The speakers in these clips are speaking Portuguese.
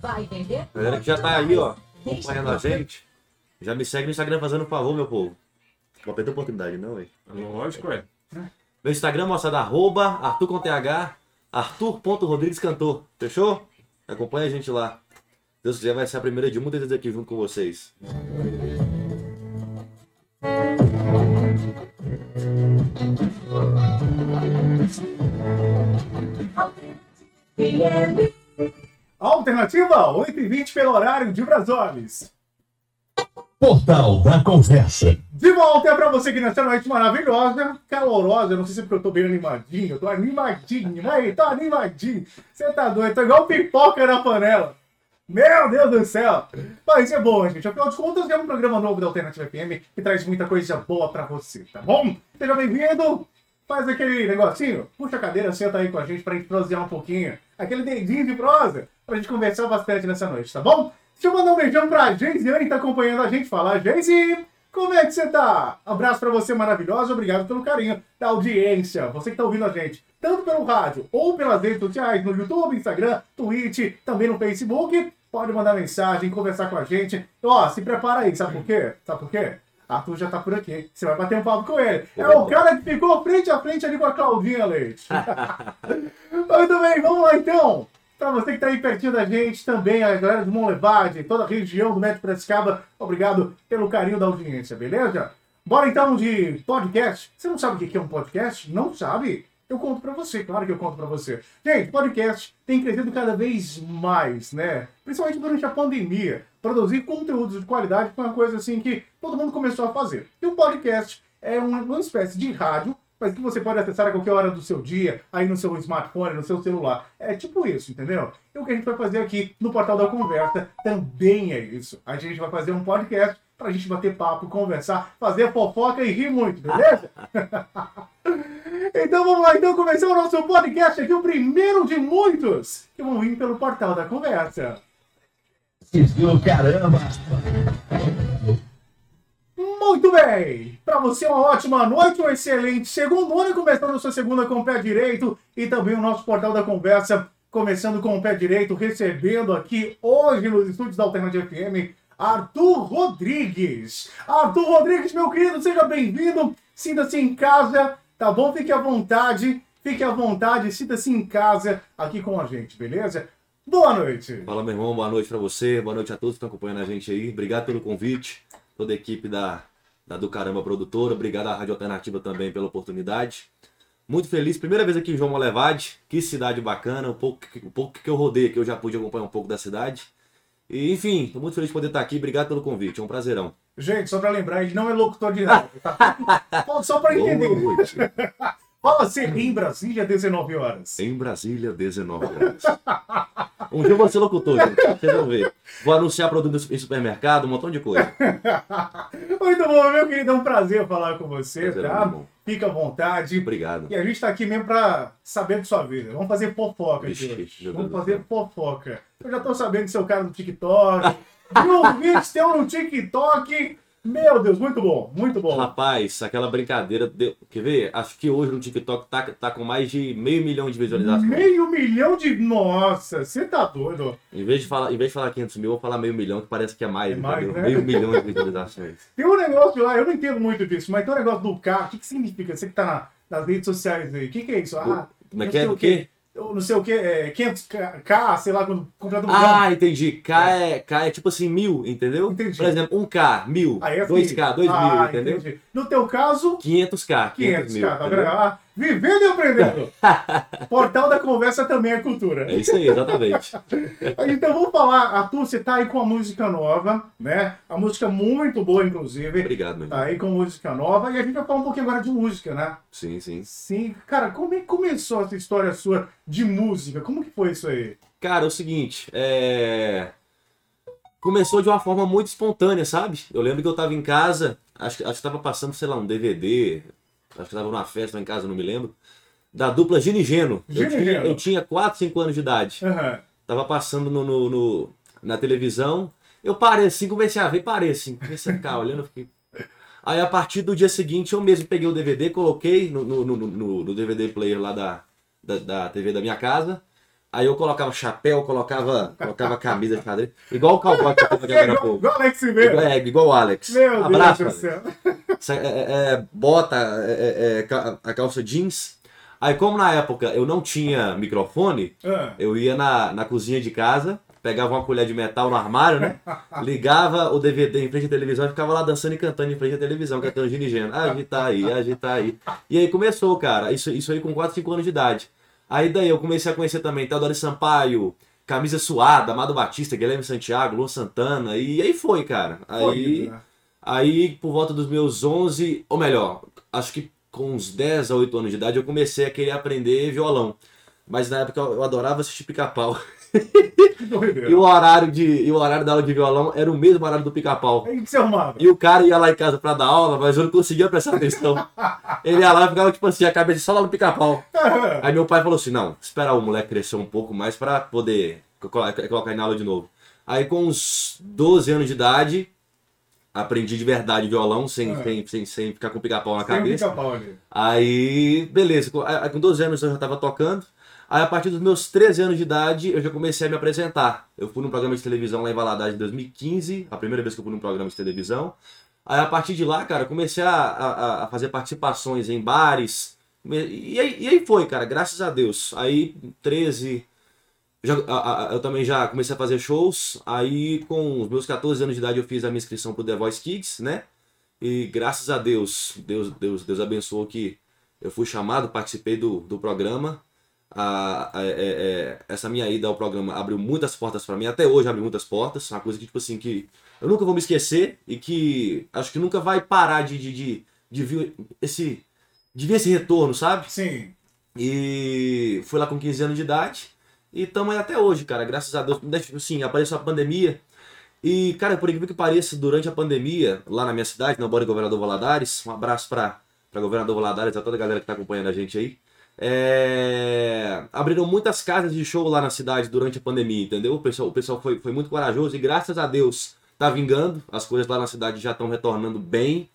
Vai vender? Galera que já tá aí, ó, acompanhando a gente, já me segue no Instagram fazendo um favor, meu povo. Não perder oportunidade, não, hein? Lógico, é. Meu Instagram, moçada, arroba Arthur com TH, Arthur.Rodrigues Cantor. Fechou? Acompanha a gente lá. Deus quiser, vai ser a primeira de muitas vezes aqui junto com vocês. Alternativa 8h20 pelo horário de Brasólis. Portal da Conversa. De volta para você que nessa noite maravilhosa, calorosa. Não sei se é porque eu tô bem animadinho, eu tô animadinho, aí, tô animadinho. Você tá doido, tô igual pipoca na panela. Meu Deus do céu! Mas é bom, gente. Afinal de contas, é um programa novo da Alternativa FM que traz muita coisa boa pra você, tá bom? Seja bem-vindo! Faz aquele negocinho, puxa a cadeira, senta aí com a gente pra gente prosear um pouquinho. Aquele dedinho de prosa pra gente conversar bastante nessa noite, tá bom? Deixa eu mandar um beijão pra Geisiane que tá acompanhando a gente. Fala, Geisi! Como é que você tá? Abraço pra você maravilhosa, obrigado pelo carinho da audiência. Você que tá ouvindo a gente, tanto pelo rádio ou pelas redes sociais, no YouTube, Instagram, Twitch, também no Facebook, pode mandar mensagem, conversar com a gente. Ó, se prepara aí, sabe por quê? Sabe por quê? Arthur já tá por aqui. Você vai bater um papo com ele. É o cara que ficou frente a frente ali com a Claudinha Leite. Muito bem, vamos lá então. Para você que está aí pertinho da gente, também a galera do Monlevade, toda a região do Metro Piracicaba, obrigado pelo carinho da audiência, beleza? Bora então de podcast. Você não sabe o que é um podcast? Não sabe? Eu conto para você, claro que eu conto para você. Gente, podcast tem crescido cada vez mais, né? Principalmente durante a pandemia. Produzir conteúdos de qualidade foi uma coisa assim que todo mundo começou a fazer. E o podcast é uma, uma espécie de rádio mas que você pode acessar a qualquer hora do seu dia, aí no seu smartphone, no seu celular. É tipo isso, entendeu? E o que a gente vai fazer aqui no Portal da Conversa também é isso. A gente vai fazer um podcast pra gente bater papo, conversar, fazer fofoca e rir muito, beleza? então vamos lá, então começar o nosso podcast aqui, o primeiro de muitos que vão vir pelo Portal da Conversa. Caramba! Muito bem! Para você, uma ótima noite, um excelente segundo ano, começando sua segunda com o pé direito e também o nosso portal da conversa, começando com o pé direito, recebendo aqui hoje nos estúdios da Alternativa FM, Arthur Rodrigues. Arthur Rodrigues, meu querido, seja bem-vindo, sinta-se em casa, tá bom? Fique à vontade, fique à vontade, sinta-se em casa aqui com a gente, beleza? Boa noite! Fala, meu irmão, boa noite para você, boa noite a todos que estão acompanhando a gente aí. Obrigado pelo convite, toda a equipe da da Do Caramba Produtora. Obrigado à Rádio Alternativa também pela oportunidade. Muito feliz, primeira vez aqui em João Molevade. Que cidade bacana, um pouco, um pouco que eu rodei aqui, eu já pude acompanhar um pouco da cidade. E, enfim, estou muito feliz de poder estar aqui. Obrigado pelo convite, é um prazerão. Gente, só para lembrar, ele não é locutor de nada. Tá? só para entender. Boa noite. Fala assim, em Brasília, 19 horas. Em Brasília, 19 horas. Um dia eu vou ser locutor, gente. Vocês vão ver. Vou anunciar produto em supermercado, um montão de coisa. Muito bom, meu querido. É um prazer falar com você, Prazer, meu tá? Fica à vontade. Obrigado. E a gente tá aqui mesmo pra saber de sua vida. Vamos fazer fofoca aqui. Vixe, hoje. meu Vamos Deus do fazer céu. fofoca. Eu já tô sabendo que seu cara no TikTok. Viu vídeo seu no TikTok. Meu Deus, muito bom, muito bom. Rapaz, aquela brincadeira. Deu... Quer ver? Acho que hoje no TikTok tá, tá com mais de meio milhão de visualizações. Meio milhão de. Nossa, você tá doido. Em vez, de falar, em vez de falar 500 mil, eu vou falar meio milhão, que parece que é mais, É mais, né? Meio milhão de visualizações. Tem um negócio lá, eu não entendo muito disso, mas tem um negócio do K. O que, que significa? Você que tá na- nas redes sociais aí. O que, que é isso? Ah, Como é que é? sei O quê? Não sei o que, é 500K, sei lá, quando comprar do Ah, entendi. K é, K é tipo assim, mil, entendeu? Entendi. Por exemplo, 1K, mil. Aí é 2K, 2 ah, mil, entendeu? entendi. No teu caso, 500K, 500 mil. 500K, tá vendo? Ah, vivendo e aprendendo. Portal da conversa também é cultura. É isso aí, exatamente. Então vamos falar, Arthur, você tá aí com a música nova, né? A música muito boa, inclusive. Obrigado, meu. Tá aí com música nova e a gente vai falar um pouquinho agora de música, né? Sim, sim. Sim, cara, como é que começou essa história sua de música? Como que foi isso aí? Cara, é o seguinte, é... Começou de uma forma muito espontânea, sabe? Eu lembro que eu tava em casa, acho, que- acho que tava passando, sei lá, um DVD, acho que tava numa festa lá em casa, não me lembro, da dupla Gino e Geno. Eu Geno. eu tinha 4, 5 anos de idade. Aham. Tava passando no, no- no- na televisão, eu parei assim, comecei a ver, parei assim, comecei a ficar olhando, eu fiquei... Aí a partir do dia seguinte eu mesmo peguei o DVD, coloquei no, no, no- no- no DVD player lá da, da, da TV da minha casa, Aí eu colocava chapéu, colocava, colocava camisa de xadrez. Igual o cowboy que eu tava aqui agora há pouco. igual Alex Ribeiro. Igual, é, igual o Alex. Meu Abraço, Deus do céu. É, é, é, bota é, é, é, a calça jeans. Aí, como na época eu não tinha microfone, Ah, eu ia na, na cozinha de casa, pegava uma colher de metal no armário, né? Ligava o DVD em frente à televisão e ficava lá dançando e cantando em frente à televisão, cantando ginigeno. Agita aí, agita aí. E aí começou, cara. Isso, isso aí com 4, 5 anos de idade. Aí daí eu comecei a conhecer também Teodoro Sampaio, Camisa Suada, Amado Batista, Guilherme Santiago, Luan Santana. E aí foi, cara. Aí. foi, né? Aí, por volta dos meus 11, ou melhor, acho que com uns 10 a 8 anos de idade, eu comecei a querer aprender violão. Mas na época eu adorava assistir pica-pau. E o horário de e o horário da aula de violão era o mesmo horário do pica-pau. Aí que você arrumava? E o cara ia lá em casa pra dar aula, mas eu não conseguia prestar atenção. Ele ia lá e ficava tipo assim, a cabeça só lá no pica-pau. Aí meu pai falou assim: não, espera o moleque crescer um pouco mais pra poder co- colo- colocar ele na aula de novo. Aí com uns 12 anos de idade, aprendi de verdade violão, sem, Ah. sem, sem, sem ficar com pica-pau na um cabeça. pica-pau ali. Aí, beleza, com 12 anos eu já tava tocando. Aí a partir dos meus 13 anos de idade eu já comecei a me apresentar. Eu fui num programa de televisão lá em Valadares em 2015, a primeira vez que eu fui num programa de televisão. Aí a partir de lá, cara, comecei a, a, a fazer participações em bares. E aí, e aí foi, cara, graças a Deus. Aí, 13. Já, a- eu também já comecei a fazer shows. Aí, com os meus 14 anos de idade, eu fiz a minha inscrição pro The Voice Kids, né? E graças a Deus, Deus, Deus, Deus abençoou que eu fui chamado, participei do, do programa. A- a- é- é- essa minha ida ao programa abriu muitas portas para mim, até hoje abre muitas portas. Uma coisa que, tipo assim, que eu nunca vou me esquecer e que acho que nunca vai parar de, de, de, de vir esse, de ver esse retorno, sabe? Sim. E fui lá com 15 anos de idade. E estamos aí até hoje, cara. Graças a Deus. Sim, apareceu a pandemia. E, cara, por incrível que pareça, durante a pandemia, lá na minha cidade, na Bora Governador Valadares, um abraço pra, pra Governador Valadares, a toda a galera que tá acompanhando a gente aí. É, Abriram muitas casas de show lá na cidade durante a pandemia, entendeu? O pessoal, o pessoal foi, foi muito corajoso e graças a Deus tá vingando. As coisas lá na cidade já estão retornando bem.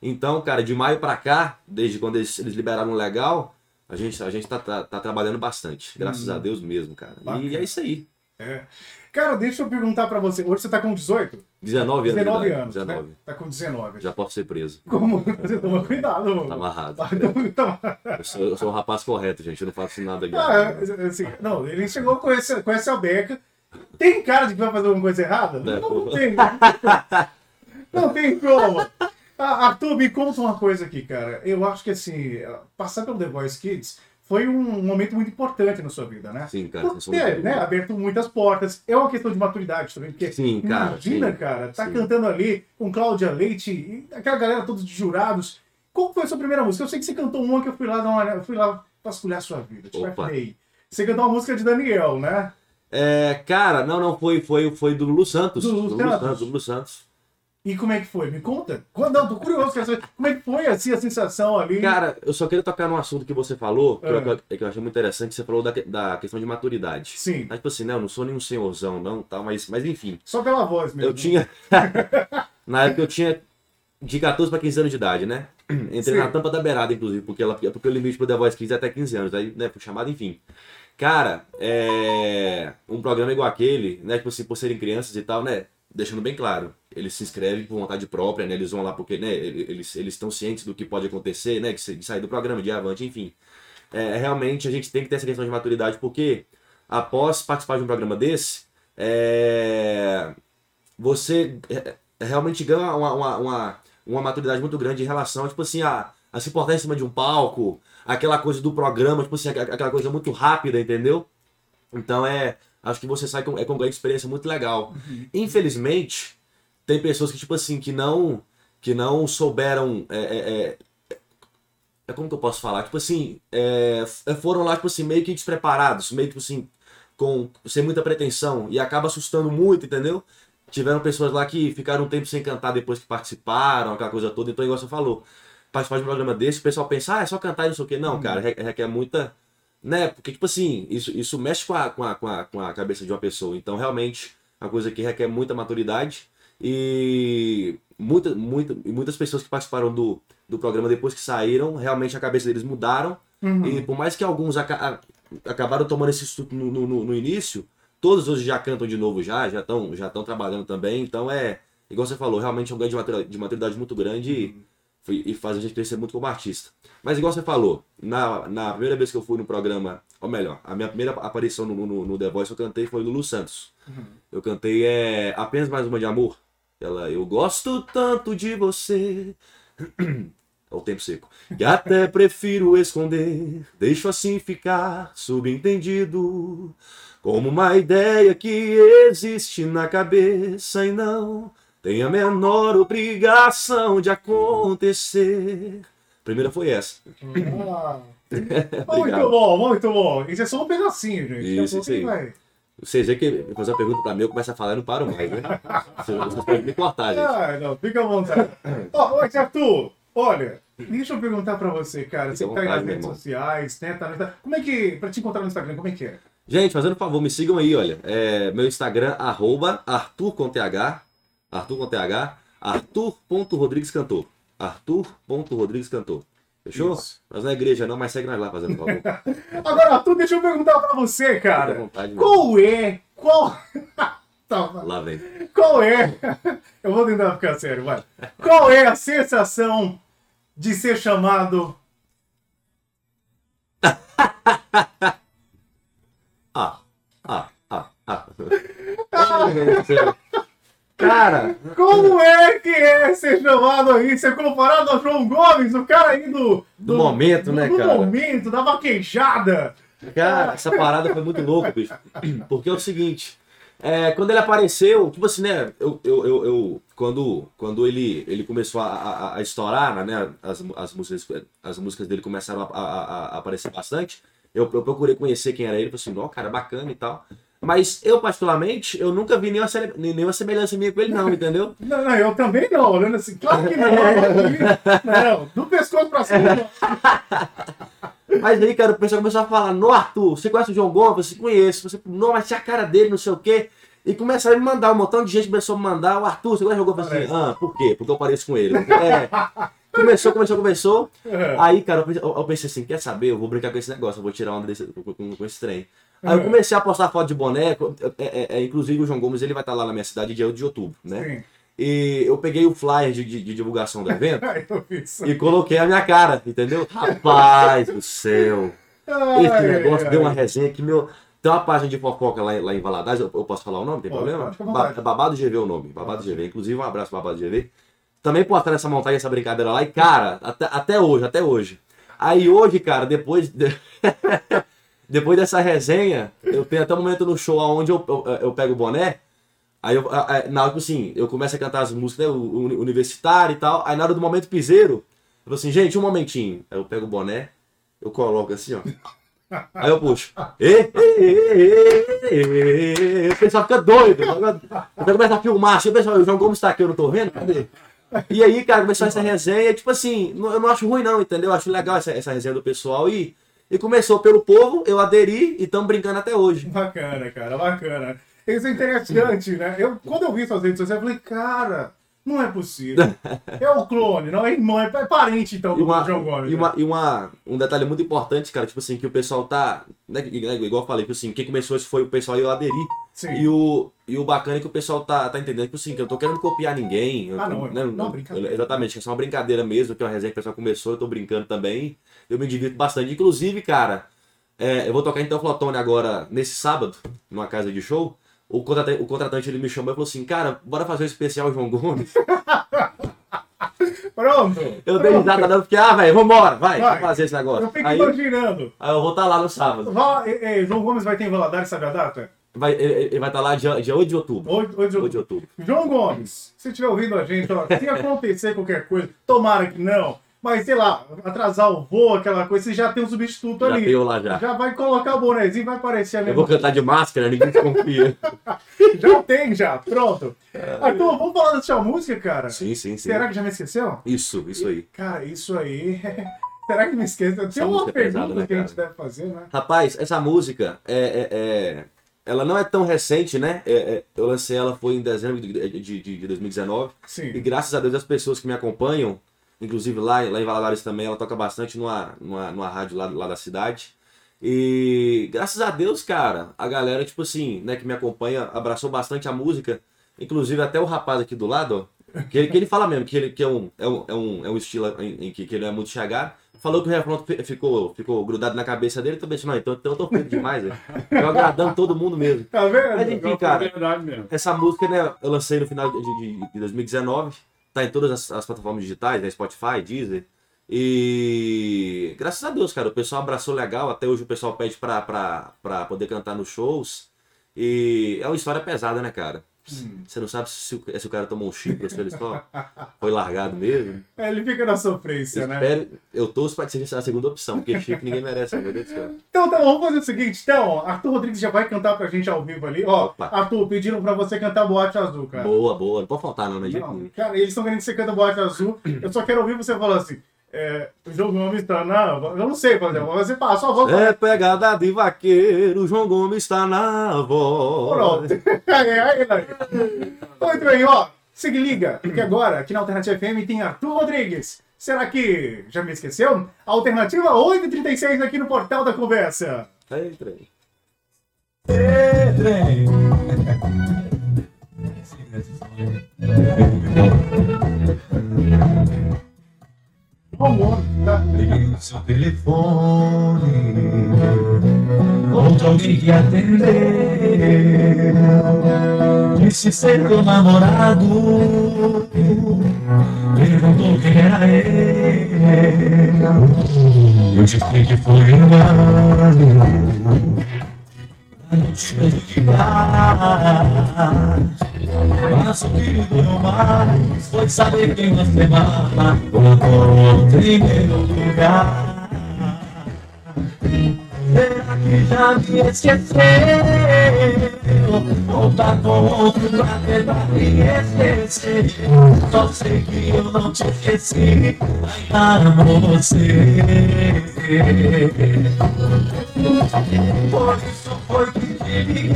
Então, cara, de maio pra cá, desde quando eles, eles liberaram legal, a gente, a gente tá, tá, tá trabalhando bastante. Graças a Deus mesmo, cara. E Bacana. é isso aí. É. Cara, deixa eu perguntar pra você. Hoje você tá com 18? 19 anos. de 19 idade, anos, 19. né? Tá com 19. Já posso ser preso. Como você toma cuidado, mano. Tá amarrado. Então, Eu sou, eu sou um rapaz correto, gente. Eu não faço nada aqui. ah, assim, não, ele chegou com esse, com essa beca. Tem cara de que vai fazer alguma coisa errada? Não, não tem. Não tem como. Ah, Arthur, me conta uma coisa aqui, cara. Eu acho que assim, passar pelo The Voice Kids foi um momento muito importante na sua vida, né? Sim, cara. Por ter né, aberto muitas portas. É uma questão de maturidade também, porque Sim, cara, imagina, sim, cara, tá sim. cantando ali com Cláudia Leite e aquela galera todos de jurados. Qual foi a sua primeira música? Eu sei que você cantou uma que eu fui lá dar uma, eu fui lá vasculhar a sua vida. Opa. falei. Você cantou uma música de Daniel, né? É, cara, não, não, foi, foi, foi do Lulu Santos. Do Lulu Santos. Santos, do Lulu Santos. E como é que foi? Me conta. Quando, não, tô curioso, quero saber como é que foi assim, a sensação ali. Cara, eu só queria tocar num assunto que você falou, que, Ah. eu, que eu achei muito interessante, você falou da, da questão de maturidade. Sim, Mas, tipo assim, né, eu não sou nenhum senhorzão, não, tá, mas, mas enfim. só pela voz mesmo. Eu tinha. na época eu tinha de 14 para 15 anos de idade, né? Entrei Sim. na tampa da beirada, inclusive, porque, ela, porque o limite pro The Voice 15 é até 15 anos. Aí, né, fui chamado, enfim. Cara, é. Um programa igual aquele, né? Tipo assim, por serem crianças e tal, né? Deixando bem claro, eles se inscrevem por vontade própria, né? Eles vão lá porque, né? Eles eles estão cientes do que pode acontecer, né? De sa- de sair do programa, de avante, enfim. É, realmente a gente tem que ter essa questão de maturidade, porque após participar de um programa desse, é, você é, realmente ganha uma, uma, uma, uma maturidade muito grande em relação, tipo assim, a, a se portar em cima de um palco, aquela coisa do programa, tipo assim, aqu- aquela coisa muito rápida, entendeu? Então é. Acho que você sai com, é com uma experiência muito legal. Infelizmente, tem pessoas que, tipo assim, que não. Que não souberam. É, é, é, é como que eu posso falar? Tipo assim, é, f- foram lá, tipo assim, meio que despreparados, meio que tipo assim, com, sem muita pretensão, e acaba assustando muito, entendeu? Tiveram pessoas lá que ficaram um tempo sem cantar depois que participaram, aquela coisa toda. Então, igual você falou, participar de um programa desse, o pessoal pensa, ah, é só cantar e não sei o quê. Não, cara, re- requer muita. Né? Porque, tipo assim, isso, isso mexe com a, com, a, com, a, com a cabeça de uma pessoa. Então, realmente, é uma coisa que requer muita maturidade. E muita, muita, e muitas pessoas que participaram do, do programa depois que saíram, realmente a cabeça deles mudaram. Uhum. E por mais que alguns aca- acabaram tomando esse estudo no, no, no início, todos hoje já cantam de novo já, já estão já estão trabalhando também, então é, igual você falou, realmente é um ganho de maturidade, de maturidade muito grande e, foi- e faz a gente crescer muito como artista. Mas igual você falou, na, na primeira vez que eu fui no programa, ou melhor, a minha primeira aparição no, no, no The Voice eu cantei foi Lulu Santos. Eu cantei é, apenas mais uma de amor. Ela, eu gosto tanto de você. É o tempo seco. Que até prefiro esconder. Deixo assim ficar subentendido. Como uma ideia que existe na cabeça e não tem a menor obrigação de acontecer. A primeira foi essa. Ah, muito bom, muito bom. Isso é só um pedacinho, gente. Isso, isso aí. vai. Vocês veem que fazer uma pergunta pra mim, eu começo a falar e não paro mais, né? Vocês vocês podem me cortar, gente. Ah, não, fica à vontade. Ó, ô, Arthur, olha, deixa eu perguntar pra você, cara. Você Fica à tá aí nas redes sociais, né? Tá, como é que. Pra te encontrar no Instagram, como é que é? Gente, fazendo um favor, me sigam aí, olha. É, meu Instagram, arroba Arthur com TH. Arthur com TH. Arthur.rodrigues cantor. Fechou? Isso. Nós não é igreja não, mas segue nós lá, fazendo favor. Agora, Arthur, deixa eu perguntar pra você, à cara. vontade. Qual é. Qual. Tá, Lá vem. Qual é? Eu vou tentar ficar sério, vai. Qual é a sensação de ser chamado. Ah, ah, ah, ah. Ai, meu Deus do céu. Cara, Como é que é ser chamado aí, ser comparado ao João Gomes, o cara aí do. Do momento, né, do cara? momento, da vaquejada. Cara, essa parada foi muito louca, bicho. Porque é o seguinte, é, quando ele apareceu, tipo assim, né? Eu, eu, eu, eu- quando, quando ele, ele começou a, a, a estourar, né? As, as, músicas, as músicas dele começaram a, a, aparecer bastante. Eu, eu procurei conhecer quem era ele, falei assim, ó, cara, bacana e tal. Mas eu, particularmente, eu nunca vi nenhuma, nenhuma semelhança minha com ele, não, entendeu? Não, não, eu também não, olhando assim, claro que não. Não, do pescoço pra cima. Mas aí, cara, o pessoal começou a falar, no Arthur, você conhece o João Gomes? Você conhece, você, não, mas tinha a cara dele, não sei o quê. E começaram a me mandar, um montão de gente começou a me mandar, o Arthur, você conhece o João Gomes? Assim, ah, por quê? Porque eu pareço com ele. É. Começou, começou, começou. Aí, cara, eu pensei, eu pensei assim, quer saber? Eu vou brincar com esse negócio, eu vou tirar onda desse, com, com- com esse trem. Aí eu comecei a postar foto de boneco, é, é, é, inclusive o João Gomes, ele vai estar lá na minha cidade dia 8 de outubro, né? Sim. E eu peguei o flyer de, de- de divulgação do evento e coloquei a minha cara, entendeu? Rapaz do céu! Esse Ai, negócio ai, deu uma resenha que, meu. Tem uma página de fofoca lá, em- lá em Valadares, eu, eu posso falar o nome? Tem Pode, problema? pode, é Babado GV o nome, Babado GV. Inclusive, um abraço Babado GV. Também postaram essa montagem, essa brincadeira lá, e cara, até, até hoje, até hoje. Aí hoje, cara, depois. de- depois dessa resenha, eu tenho até um momento no show onde eu, eu, eu pego o boné. Aí, eu, na hora que assim, eu começo a cantar as músicas, né, universitário e tal. Aí na hora do momento piseiro, eu falo assim, gente, um momentinho. Aí eu pego o boné, eu coloco assim, ó. Aí eu puxo. Ê, ê, ê. O pessoal fica doido. Então começa a filmar. Assim, pessoal, o João Gomes tá aqui, eu não tô vendo? Cadê? E aí, cara, começou essa resenha. Tipo assim, eu não acho ruim, não, entendeu? Eu acho legal essa, essa resenha do pessoal. E, e começou pelo povo, eu aderi e estamos brincando até hoje. Bacana, cara, bacana. Isso é interessante, né? Eu, quando eu vi suas redes sociais, eu falei, cara, não é possível. É o clone, não é irmão, é parente então do uma, João Gomes. e, né? uma, e uma- um detalhe muito importante, cara, tipo assim, que o pessoal tá. Né, igual eu falei, que assim, quem começou isso foi o pessoal e eu aderi. Sim. E o, e o bacana é que o pessoal tá, tá entendendo, tipo assim, que eu tô querendo copiar ninguém. eu Ah, tô- não, né, não, brincadeira. Exatamente, que é só uma brincadeira mesmo, que é uma resenha que o pessoal começou, eu tô brincando também. Eu me divirto bastante. Inclusive, cara, é, eu vou tocar então Flotone agora nesse sábado, numa casa de show. O contratante, o contratante ele me chamou e falou assim, cara, bora fazer um especial João Gomes. Pronto. Eu dei pronto. risada dando, porque, ah, velho, vambora, vai, Vai. fazer esse negócio. Eu fico Aí, imaginando. aí eu vou estar lá no sábado. Vá, é, é, João Gomes vai ter em Valadares, sabe a data? Vai, ele, ele vai estar lá dia, dia 8 de outubro. 8, 8 de 8 de outubro. João Gomes, se estiver ouvindo a gente, ó, se acontecer qualquer coisa, tomara que não, mas sei lá, atrasar o voo, aquela coisa, você já tem um substituto Já ali. tem eu lá já. Já vai colocar o bonezinho, vai aparecer a Eu mesma vou cantar de máscara, ninguém desconfia. Já tem, já, pronto. Arthur, vamos falar da sua música, cara? sim, sim, sim. Será que já me esqueceu? Isso, isso aí. Cara, isso aí. Será que me esquece? Tem uma música é pergunta pesada, né, que a gente deve fazer, né? Rapaz, essa música é, é- é- ela não é tão recente, né? É- é- eu lancei ela foi em dezembro de, de, de- de 2019 e Sim. graças a Deus as pessoas que me acompanham, inclusive lá, lá em Valadares também, ela toca bastante numa, numa, numa rádio lá, lá da cidade. E graças a Deus, cara, a galera, tipo assim, né, que me acompanha, abraçou bastante a música. Inclusive até o rapaz aqui do lado, ó, que ele, que ele fala mesmo que ele que é um, é um, é um, é um estilo em, em que, que ele é muito chegado. Falou que o refrão fi- ficou, ficou grudado na cabeça dele, também não, então, então eu tô feito demais, velho. Eu agradando todo mundo mesmo. Tá vendo? Mas enfim, É cara, mesmo. essa música, né, eu lancei no final de, de- de 2019, tá em todas as, as plataformas digitais, né, Spotify, Deezer. E graças a Deus, cara, o pessoal abraçou legal, até hoje o pessoal pede pra, pra, pra poder cantar nos shows. E é uma história pesada, né, cara? Você não sabe se, o- se o cara tomou um chifre ou se ele só foi largado mesmo. É, ele fica na sofrência, né? Espero, eu torço pra que seja a segunda opção, porque chifre ninguém merece, meu Deus do céu. Então tá bom, vamos fazer o seguinte, então, ó, Arthur Rodrigues já vai cantar pra gente ao vivo ali. Ó, Opa. Arthur, pediram pra você cantar Boate Azul, cara. Boa, boa, não pode faltar não, né? Não, cara, eles estão querendo que você canta Boate Azul. Eu só quero ouvir você falando assim. É, o João Gomes tá na. Eu não sei, por exemplo, você passa a voz. É pegada de vaqueiro, João Gomes está na voz. Pronto. Aí, aí, aí. Muito bem, ó. Se liga, que agora, aqui na Alternativa FM tem Arthur Rodrigues. Será que já me esqueceu? Alternativa 836 aqui no Portal da Conversa. Ei, trem. Vamos, tá? Liguei no seu telefone Outro alguém que atendeu. Disse ser teu namorado Perguntou quem era ele. Eu disse que foi engano mas o que doeu mais foi saber que uma semana colocou em meu lugar. Será que já me esqueceu? Tá com outro pra tentar me esquecer? Só sei que eu não te esqueci, ainda amo você. Por isso foi que te liguei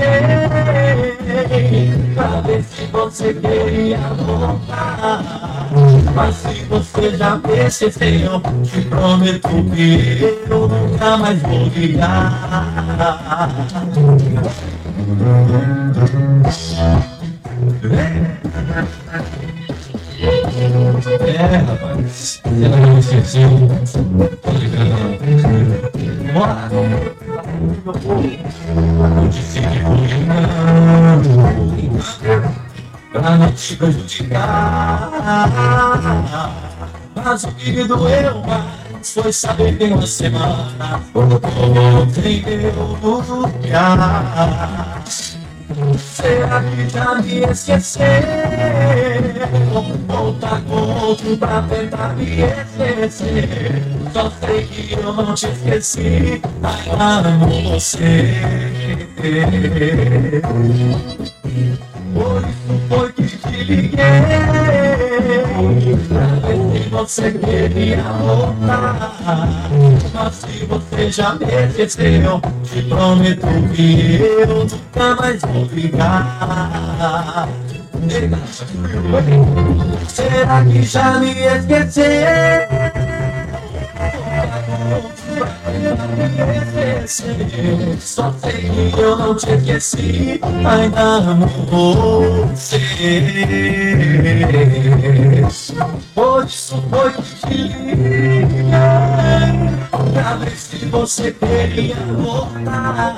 Pra ver se você queria voltar Mas se você já esqueceu Te prometo que eu nunca mais vou ligar. É, rapaz, ela não esqueceu Pra não te prejudicar Mas o que me doeu mais Foi saber que uma semana Voltei meu lugar Será que já me esqueceu? Tá com outro pra tentar me esquecer? Só sei que eu não te esqueci, ainda amo você. Por isso foi que te liguei se você queria voltar Mas se você já me esqueceu Te prometo que eu nunca mais vou ligar Será que já me esqueceu? Só sei que eu não te esqueci, ainda amo você. Por isso foi que te liguei, pra ver se você queria voltar.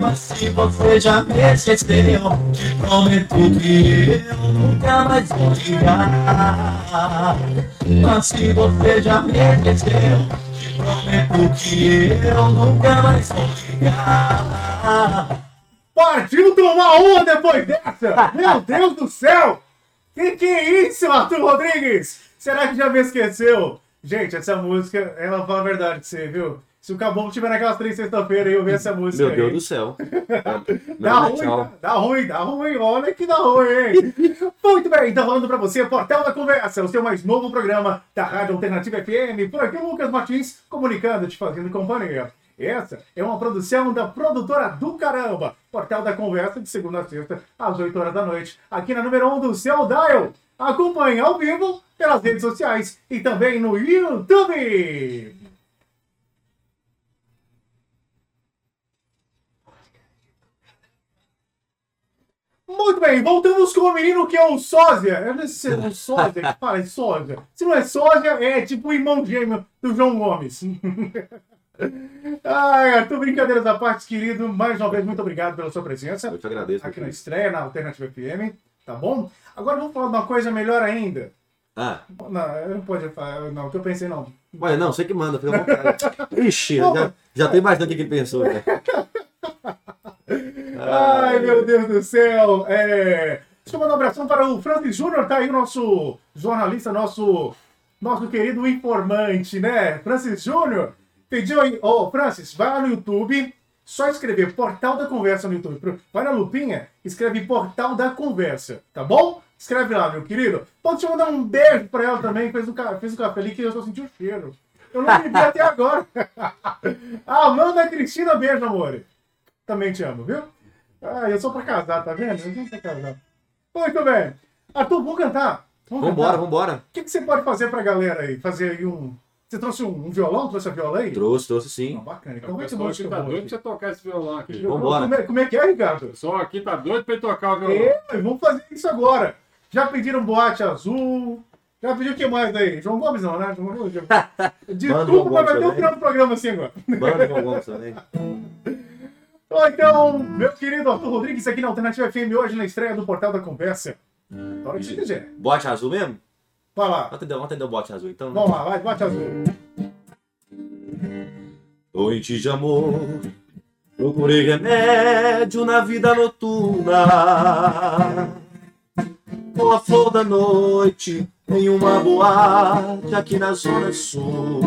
Mas se você já me esqueceu, te prometo que eu nunca mais vou ligar. Mas se você já me esqueceu, que eu nunca mais vou ligar. Partiu tomar uma depois dessa! Meu Deus do céu! Que que é isso, Arthur Rodrigues? Será que já me esqueceu? Gente, essa música, ela fala a verdade pra você, viu? Se o Caboclo tiver naquelas três sexta-feira e eu ver essa música Meu aí, Deus do céu. Dá Não, ruim, dá, dá ruim, dá ruim, olha que dá ruim, hein? Muito bem, então falando pra você, Portal da Conversa, o seu mais novo programa da Rádio Alternativa FM. Por aqui, o Lucas Martins, comunicando, te fazendo companhia. Essa é uma produção da produtora do caramba. Portal da Conversa, de segunda a sexta, às 8 horas da noite, aqui na número 1 do seu Dial. Acompanhe ao vivo pelas redes sociais e também no YouTube. Muito bem, voltamos com o menino que é o sósia. Eu não sei se é o sósia que fala, é sósia. Se não é sósia, é tipo o irmão gêmeo do João Gomes. Ai, Arthur, brincadeiras à parte, querido. Mais uma vez, muito obrigado pela sua presença Eu te agradeço. aqui na estreia, na Alternativa FM, tá bom? Agora vamos falar de uma coisa melhor ainda. Ah, Não, eu não pode falar, não, o que eu pensei não. ué, não, você que manda, fica à vontade. Ixi, já, já tem bastante o que ele pensou, né? Ai, meu Deus do céu! É... Deixa eu mandar um abração para o Francis Júnior, tá aí o nosso jornalista, nosso, nosso querido informante, né? Francis Júnior pediu aí, ô Francis, vai lá no YouTube, só escrever Portal da Conversa no YouTube. Vai na lupinha, escreve Portal da Conversa, tá bom? Escreve lá, meu querido. Pode te mandar um beijo pra ela também, fez um, fez um café ali que eu só senti o cheiro. Eu não bebi até agora. Amanda Cristina, beijo, amor. Também te amo, viu? Ah, eu sou pra casar, tá vendo? Eu sou pra casar. Muito bem. Arthur, vamos cantar. Vamos Vambora, cantar. vambora. O que, que você pode fazer pra galera aí? Fazer aí um. Você trouxe um, um violão? Trouxe a viola aí? Trouxe, trouxe sim. bacana. Então O vai pessoal música aqui tá doido pra você tocar esse violão aqui. Vambora. Como é, como é que é, Ricardo? O pessoal aqui tá doido pra ele tocar o violão. É, vamos fazer isso agora. Já pediram boate azul. Já pediu o que mais aí? João Gomes não, né? João Gomes. Manda o Desculpa, João mas vai ter um Gomes final do programa assim agora. Manda com alguns também. Ou então, meu querido Arthur Rodrigues aqui na Alternativa FM hoje na estreia do Portal da Conversa. Hora que você quiser. Bote azul mesmo? Vai lá. Vamos atender, vamos atender o bote azul então. Vamos lá, vai, boate azul. Noite de amor, procurei remédio na vida noturna. Com a flor da noite em uma boate aqui na Zona Sul.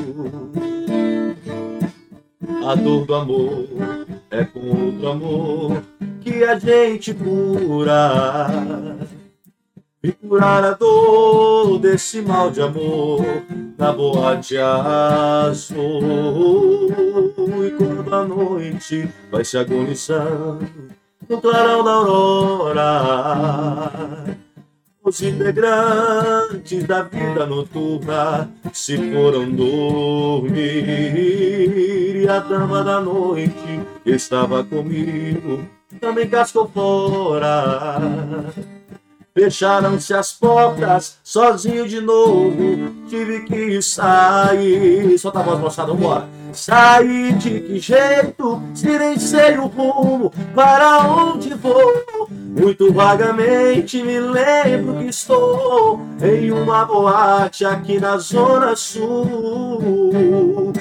A dor do amor é com outro amor que a gente cura. E curar a dor desse mal de amor na boate azul. E quando a noite vai se agonizando no clarão da aurora, os integrantes da vida noturna se foram dormir. E a dama da noite estava comigo também cascou fora. Fecharam-se as portas, sozinho de novo, tive que sair. Solta a voz, moçada, vambora. Saí de que jeito, se nem sei o rumo, para onde vou. Muito vagamente me lembro que estou em uma boate aqui na Zona Sul.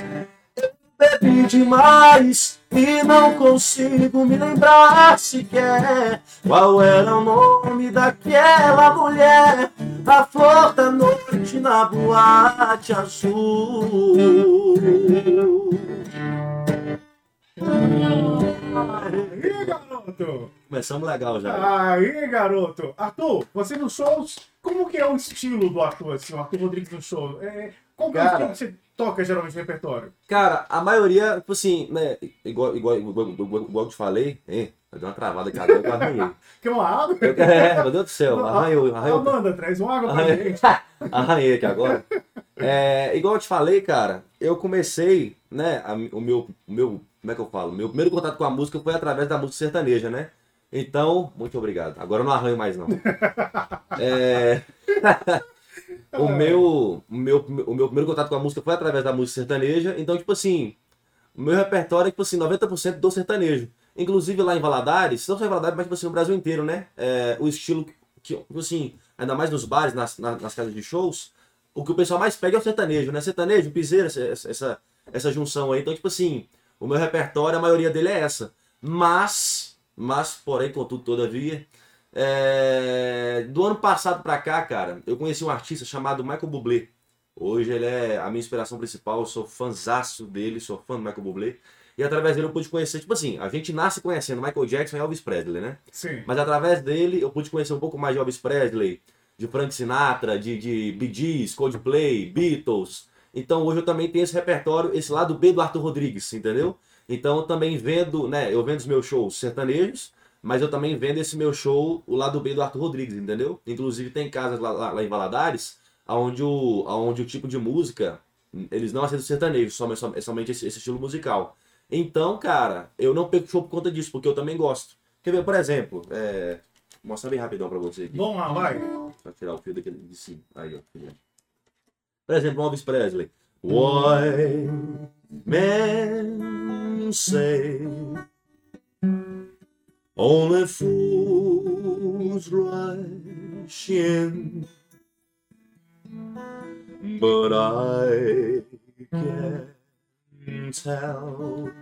Bebi demais e não consigo me lembrar sequer qual era o nome daquela mulher. A flor da noite na boate azul. Aí, garoto! Começamos legal já. Aí, garoto! Arthur, você nos shows, como que é o estilo do Arthur, assim, o Arthur Rodrigues no show? É, qual que é o Cara. estilo que você toca geralmente repertório? Cara, a maioria, tipo assim, né? Igual, igual, igual, igual, igual eu te falei, hein? Deu uma travada aqui agora, eu arranhei. Quer uma água? Eu- É, meu Deus do céu, arranhou, arranhou. Amanda, traz uma água pra Arranhei. gente. Arranhei aqui agora. É, igual eu te falei, cara, eu comecei, né, a- o meu, o meu, como é que eu falo? Meu primeiro contato com a música foi através da música sertaneja, né? Então, muito obrigado. Agora eu não arranho mais, não. É, o, meu, o, meu, o meu primeiro contato com a música foi através da música sertaneja, então, tipo assim, o meu repertório é, tipo assim, 90% do sertanejo. Inclusive lá em Valadares, não só em Valadares, mas, tipo assim, no Brasil inteiro, né? É, o estilo que, tipo assim, ainda mais nos bares, nas, nas, nas casas de shows, o que o pessoal mais pega é o sertanejo, né? Sertanejo, piseira, essa, essa, essa junção aí. Então, tipo assim, o meu repertório, a maioria dele é essa. Mas, mas, porém, contudo, todavia, é, do ano passado pra cá, cara, eu conheci um artista chamado Michael Bublé. Hoje ele é a minha inspiração principal, eu sou fãzaço dele, sou fã do Michael Bublé. E através dele eu pude conhecer, tipo assim, a gente nasce conhecendo Michael Jackson e Elvis Presley, né? Sim. Mas através dele eu pude conhecer um pouco mais de Elvis Presley, de Frank Sinatra, de, de Bee Gees, Coldplay, Beatles. Então hoje eu também tenho esse repertório, esse lado B do Arthur Rodrigues, entendeu? Então eu também vendo, né? Eu vendo os meus shows sertanejos, mas eu também vendo esse meu show, o lado B do Arthur Rodrigues, entendeu? Inclusive tem casas lá, lá, lá em Valadares, onde o, onde o tipo de música, eles não aceitam sertanejo, somente, somente esse, esse estilo musical. Então, cara, eu não pego show por conta disso, porque eu também gosto. Quer ver, por exemplo, é, mostrar bem rapidão pra você aqui. Vamos lá, vai. Pra tirar o fio daquele de cima. Aí, ó. Por exemplo, Elvis Presley. Why men say only fools rush in, but I can't help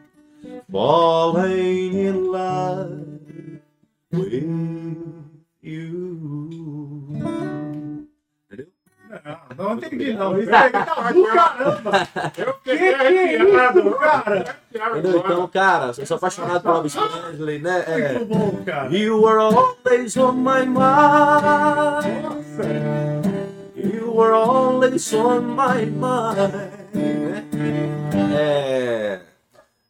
falling in love with you. Entendeu? Não, não entendi, não. Isso aí tá do caramba. Eu Que que é isso, arrepiado, cara? Entendeu? Então, cara, eu sou apaixonado por Elvis Presley, ah! né? É, Muito bom, cara. You were always on my mind. Nossa. You were always on my mind. É.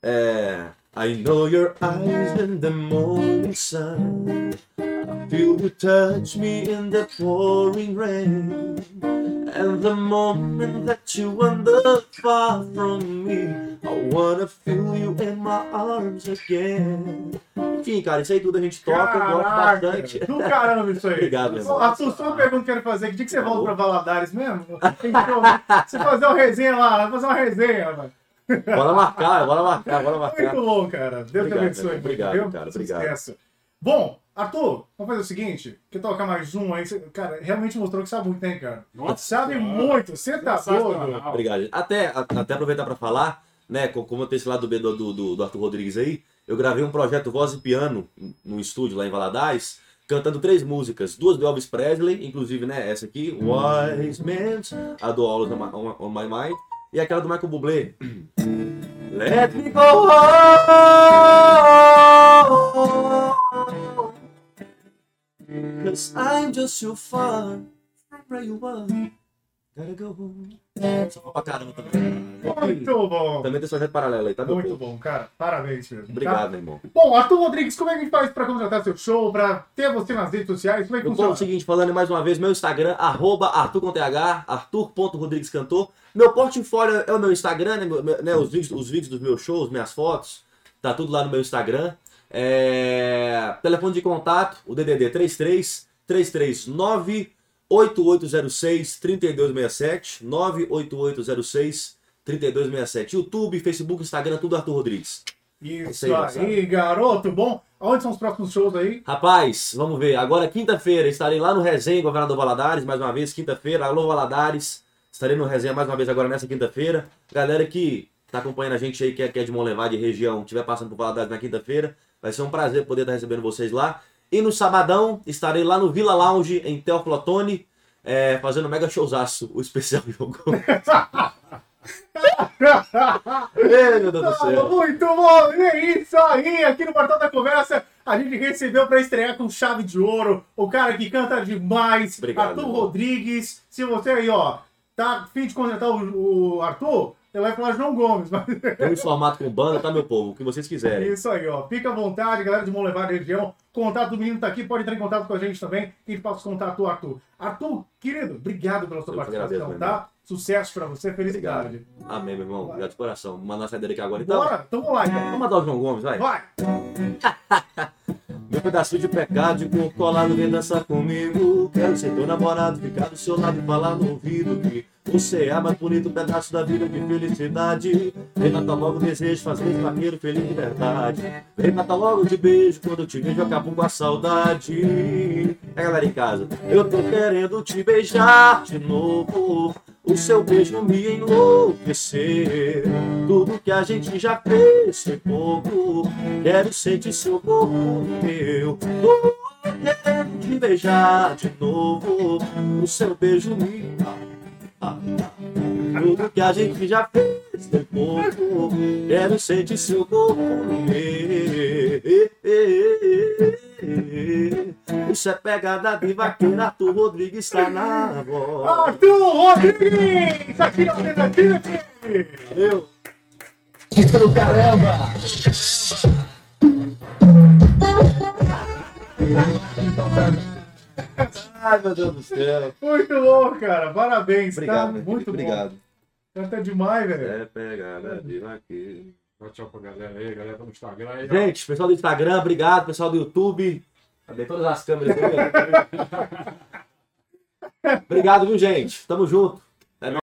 É. I know your eyes in the morning sun. I feel you touch me in the pouring rain. And the moment that you wander far from me, I wanna feel you in my arms again. Enfim, cara, isso aí tudo a gente toca, eu gosto Caraca, bastante. Do caramba isso aí. Obrigado, meu irmão. Arthur, só uma pergunta que eu quero fazer. Que dia que você volta pra Valadares mesmo? Tem que Você fazer uma resenha lá, vai fazer uma resenha, mano. Bora marcar, bora marcar, bora marcar. Muito bom, cara. Deus te Obrigado, abençoe. cara. Obrigado, viu? cara. Obrigado. esqueça. Bom, Arthur, vamos fazer o seguinte. Quer tocar mais um aí? Cara, realmente mostrou que sabe muito, hein, cara? Nossa Sabe Senhora. muito. Você tá doido. Obrigado. Até, a- até aproveitar para falar, né, co- como eu tenho esse lado B do, do, do, do Arthur Rodrigues aí, eu gravei um projeto voz e piano no estúdio lá em Valadares, cantando três músicas, duas do Elvis Presley, inclusive, né, essa aqui, Wise Men, a do All on My, on My Mind, e aquela do Michael Bublé. Let me go home, cause I'm just so far from where you are. Gotta go home. Pra caramba também. Muito bom. Também tem projeto paralelo aí, tá, meu Muito povo? bom, cara. Parabéns, mesmo. tá? Obrigado, meu irmão. Bom, Arthur Rodrigues, como é que a gente faz pra contratar seu show, pra ter você nas redes sociais? Como é que Meu povo, é funciona? o seguinte, falando mais uma vez, meu Instagram, arroba Arthur com TH, Arthur.rodriguescantor. Meu portfólio é o meu Instagram, né, meu- né, os, vídeos, os vídeos dos meus shows, minhas fotos, tá tudo lá no meu Instagram. É, Telefone de contato, o DDD 33 339 8806 3267 98806 3267. YouTube, Facebook, Instagram, tudo Arthur Rodrigues. Isso Isso aí, aí, garoto. Bom, onde são os próximos shows aí? Rapaz, vamos ver. Agora, quinta-feira, estarei lá no Resenha, Governador Valadares, mais uma vez, quinta-feira. Alô, Valadares. Estarei no Resenha mais uma vez agora nessa quinta-feira. Galera que tá acompanhando a gente aí, que é, que é de Monlevade região, estiver passando por Valadares na quinta-feira, vai ser um prazer poder estar recebendo vocês lá. E no sabadão, estarei lá no Vila Lounge, em Teófilo Otoni, é, fazendo mega showzaço, o especial jogo. Ei, meu Deus do céu. Muito bom! E é isso aí! Aqui no Portal da Conversa, a gente recebeu pra estrear com chave de ouro o cara que canta demais, Obrigado, Arthur irmão. Rodrigues. Se você aí, ó, tá afim de contratar o, o Arthur, ele vai falar João Gomes. Mas... Temos formato com banda, tá, meu povo? O que vocês quiserem. Isso aí, ó. Fica à vontade, galera de Monlevade região. Contato do menino tá aqui, pode entrar em contato com a gente também. E passa o contato Arthur. Arthur, querido, obrigado pela sua Eu participação, tá? Sucesso pra você, felicidade. Amém, meu irmão. Obrigado de coração. Vou mandar uma saída daqui agora, então. Bora, então vamos lá, então. Vamos mandar o João Gomes, vai. Vai! Meu pedacinho de pecado, de corpo colado, vem dançar comigo. Quero ser teu namorado, ficar do seu lado e falar no ouvido que você é mais bonito pedaço da vida de felicidade. Vem matar logo o desejo, fazer vaqueiro feliz de verdade. Vem matar logo de beijo, quando eu te vejo acabo com a saudade. É galera em casa, eu tô querendo te beijar de novo. O seu beijo me enlouquecer. Tudo que a gente já fez foi pouco. Quero sentir seu corpo meu. Tô querendo te beijar de novo. O seu beijo me. Tudo que a gente já fez foi pouco. Quero sentir seu corpo no meu. Isso é pegada de vaqueira. Arthur Rodrigues está na voz. Arthur Rodrigues! Aqui na Alternativa FM! Valeu. Isso do caramba! Ai, meu Deus do céu. Muito bom, cara. Parabéns, Obrigado, tá? Muito. Obrigado. bom. Canta demais, velho. É pegada de vaqueira. Tchau, tchau pra galera aí, galera do Instagram aí. Gente, pessoal do Instagram, obrigado. Pessoal do YouTube, Cadê todas as câmeras aí? Obrigado, viu, gente? Tamo junto.